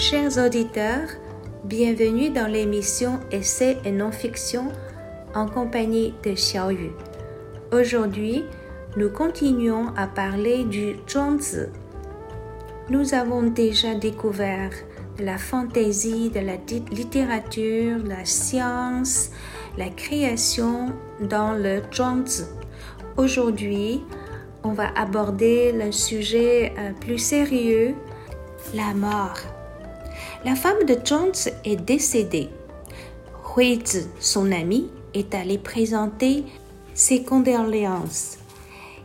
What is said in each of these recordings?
Chers auditeurs, bienvenue dans l'émission Essais et non-fiction en compagnie de Xiaoyu. Aujourd'hui, nous continuons à parler du Zhuangzi. Nous avons déjà découvert la fantaisie, de la littérature, la science, la création dans le Zhuangzi. Aujourd'hui, on va aborder le sujet euh, plus sérieux, la mort. La femme de Zhuangzi est décédée. Huizi, son ami, est allé présenter ses condoléances.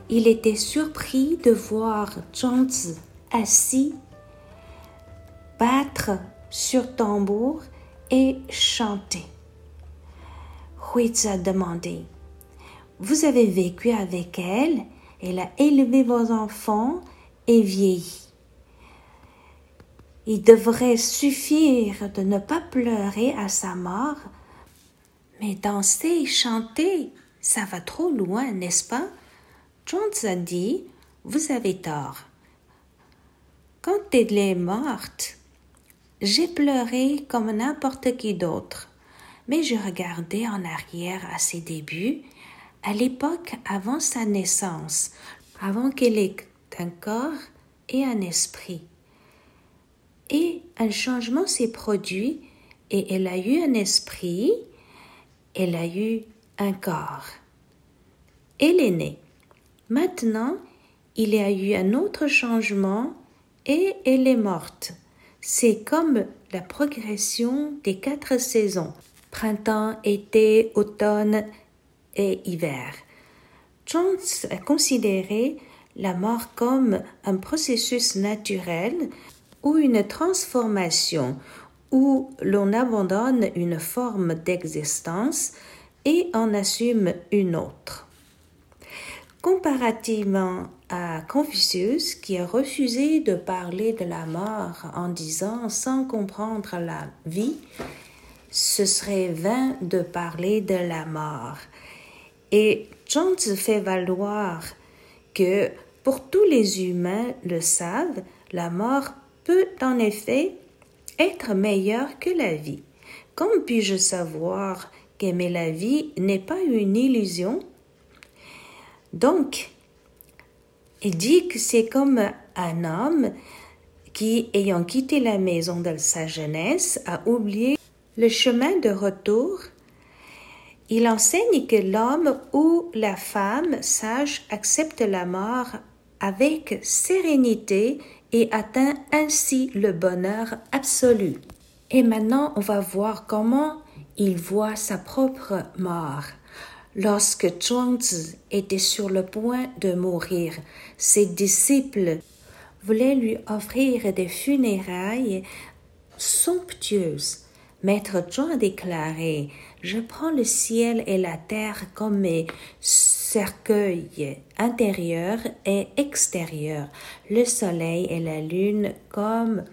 Il était surpris de voir Zhuangzi assis, battre sur tambour et chanter. Huizi a demandé Vous avez vécu avec elle Elle a élevé vos enfants et vieilli. Il devrait suffire de ne pas pleurer à sa mort, mais danser et chanter, ça va trop loin, n'est-ce pas? Jones a dit, vous avez tort. Quand elle est morte, j'ai pleuré comme n'importe qui d'autre, mais je regardais en arrière à ses débuts, à l'époque avant sa naissance, avant qu'elle ait un corps et un esprit. Et un changement s'est produit et elle a eu un esprit, elle a eu un corps. Elle est née. Maintenant, il y a eu un autre changement et elle est morte. C'est comme la progression des quatre saisons printemps, été, automne et hiver. Jones a considéré la mort comme un processus naturel ou une transformation où l'on abandonne une forme d'existence et en assume une autre. Comparativement à Confucius, qui a refusé de parler de la mort en disant sans comprendre la vie, ce serait vain de parler de la mort. Et Jones fait valoir que pour tous les humains le savent, la mort peut en effet être meilleur que la vie. Comme puis-je savoir qu'aimer la vie n'est pas une illusion? Donc, il dit que c'est comme un homme qui, ayant quitté la maison de sa jeunesse, a oublié le chemin de retour. Il enseigne que l'homme ou la femme sage accepte la mort avec sérénité et atteint ainsi le bonheur absolu. Et maintenant, on va voir comment il voit sa propre mort. Lorsque Zhuangzi était sur le point de mourir, ses disciples voulaient lui offrir des funérailles somptueuses. Maître Zhuang a déclaré Je prends le ciel et la terre comme mes cercueil intérieur et extérieur, le soleil et la lune comme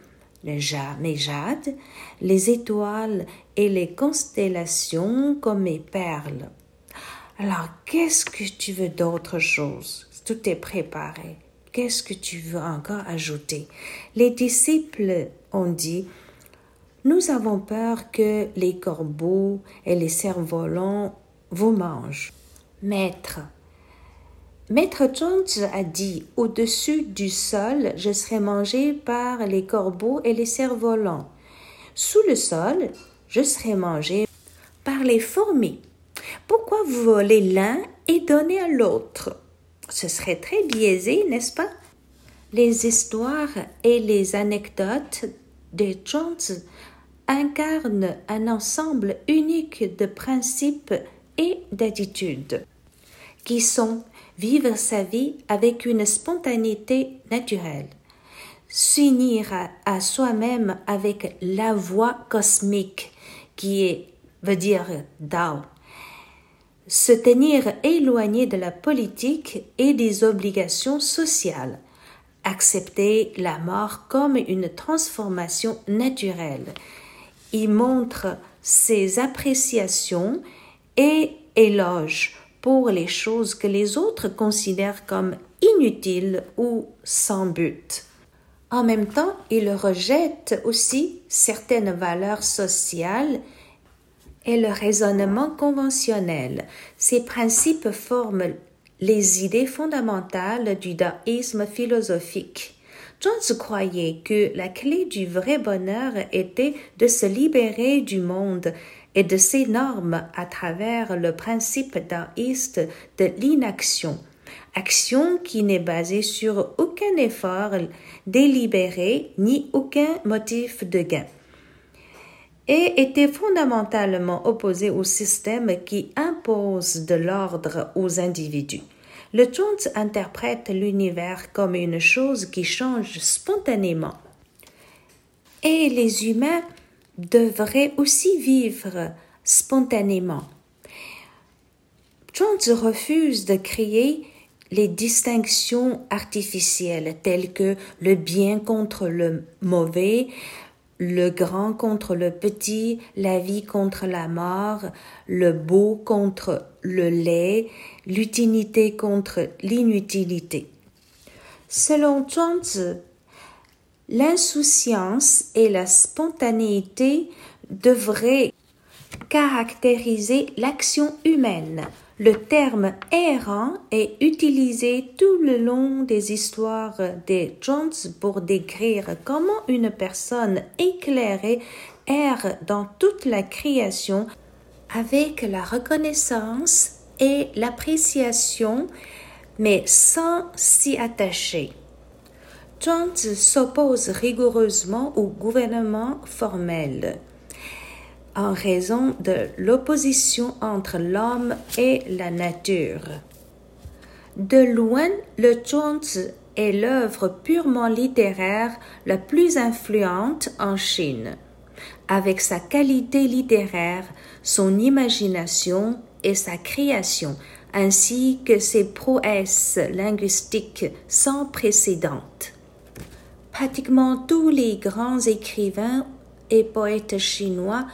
mes jades, les étoiles et les constellations comme mes perles. Alors, qu'est-ce que tu veux d'autre chose? Tout est préparé. Qu'est-ce que tu veux encore ajouter? Les disciples ont dit, nous avons peur que les corbeaux et les cerfs-volants vous mangent. Maître, Maître Jones a dit Au-dessus du sol, je serai mangé par les corbeaux et les cerfs-volants. Sous le sol, je serai mangé par les fourmis. Pourquoi vous volez l'un et donnez à l'autre? Ce serait très biaisé, n'est-ce pas? Les histoires et les anecdotes de Jones incarnent un ensemble unique de principes et d'attitudes qui sont vivre sa vie avec une spontanéité naturelle, s'unir à, soi-même avec la voix cosmique qui est, veut dire Dao, se tenir éloigné de la politique et des obligations sociales, accepter la mort comme une transformation naturelle. Il montre ses appréciations et éloge pour les choses que les autres considèrent comme inutiles ou sans but. En même temps, il rejette aussi certaines valeurs sociales et le raisonnement conventionnel. Ces principes forment les idées fondamentales du daïsme philosophique. Jones croyait que la clé du vrai bonheur était de se libérer du monde et de ses normes à travers le principe daïste de l'inaction, action qui n'est basée sur aucun effort délibéré ni aucun motif de gain et était fondamentalement opposé au système qui impose de l'ordre aux individus. Le Jones interprète l'univers comme une chose qui change spontanément. Et les humains devraient aussi vivre spontanément. Jones refuse de créer les distinctions artificielles telles que le bien contre le mauvais, le grand contre le petit, la vie contre la mort, le beau contre le laid, l'utilité contre l'inutilité. Selon Zhuangzi, l'insouciance et la spontanéité devraient caractériser l'action humaine. Le terme errant est utilisé tout le long des histoires des Jones pour décrire comment une personne éclairée erre dans toute la création avec la reconnaissance et l'appréciation, mais sans s'y attacher. Jones s'oppose rigoureusement au gouvernement formel en raison de l'opposition entre l'homme et la nature. De loin, le Zhuangzi est l'œuvre purement littéraire la plus influente en Chine. Avec sa qualité littéraire, son imagination et sa création, ainsi que ses prouesses linguistiques sans précédent. Pratiquement tous les grands écrivains et poètes chinois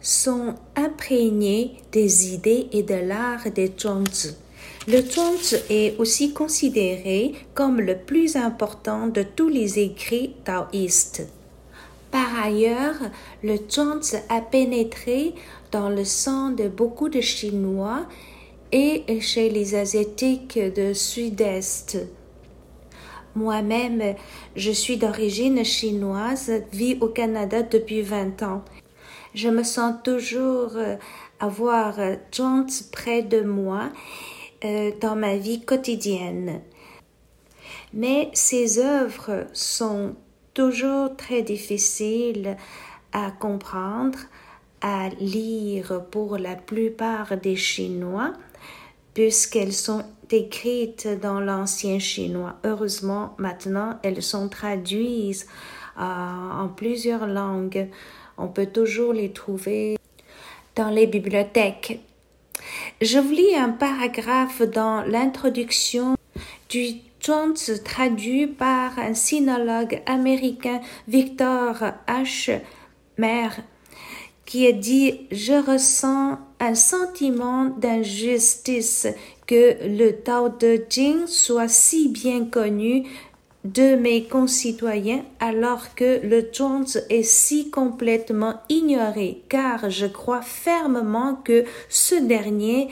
sont imprégnés des idées et de l'art des Zhuangzi. Le Zhuangzi est aussi considéré comme le plus important de tous les écrits taoïstes. Par ailleurs, le Zhuangzi a pénétré dans le sang de beaucoup de Chinois et chez les Asiatiques de Sud-Est. Moi-même, je suis d'origine chinoise, vis au Canada depuis 20 ans je me sens toujours euh, avoir euh, Jones près de moi euh, dans ma vie quotidienne. Mais ses œuvres sont toujours très difficiles à comprendre, à lire pour la plupart des Chinois, puisqu'elles sont écrites dans l'ancien chinois. Heureusement, maintenant, elles sont traduites en plusieurs langues on peut toujours les trouver dans les bibliothèques. Je vous lis un paragraphe dans l'introduction du Traduit par un sinologue américain Victor H. Mayer qui a dit Je ressens un sentiment d'injustice que le Tao de Jing soit si bien connu de mes concitoyens alors que le Jones est si complètement ignoré car je crois fermement que ce dernier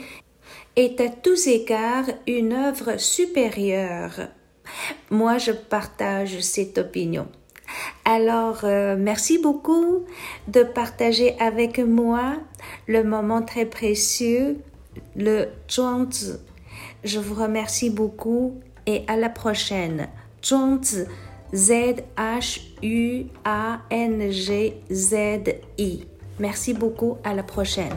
est à tous égards une œuvre supérieure. Moi, je partage cette opinion. Alors, euh, merci beaucoup de partager avec moi le moment très précieux, le Jones. Je vous remercie beaucoup et à la prochaine. Zhuangzi, Z-H-U-A-N-G-Z-I. Merci beaucoup, à la prochaine.